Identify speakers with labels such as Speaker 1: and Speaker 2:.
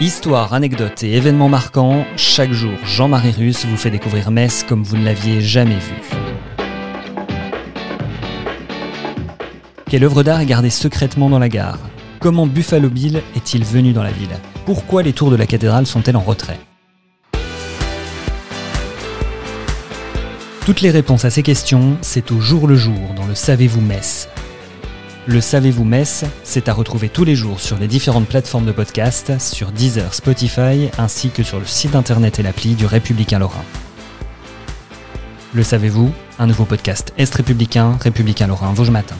Speaker 1: Histoire, anecdotes et événements marquants, chaque jour Jean-Marie Russe vous fait découvrir Metz comme vous ne l'aviez jamais vu. Quelle œuvre d'art est gardée secrètement dans la gare? Comment Buffalo Bill est-il venu dans la ville? Pourquoi les tours de la cathédrale sont-elles en retrait? Toutes les réponses à ces questions, c'est au jour le jour dans le Savez-vous Metz, le Savez-vous Metz, c'est à retrouver tous les jours sur les différentes plateformes de podcast, sur Deezer, Spotify, ainsi que sur le site internet et l'appli du Républicain Lorrain. Le Savez-vous Un nouveau podcast Est républicain, Républicain Lorrain, Vosges Matin.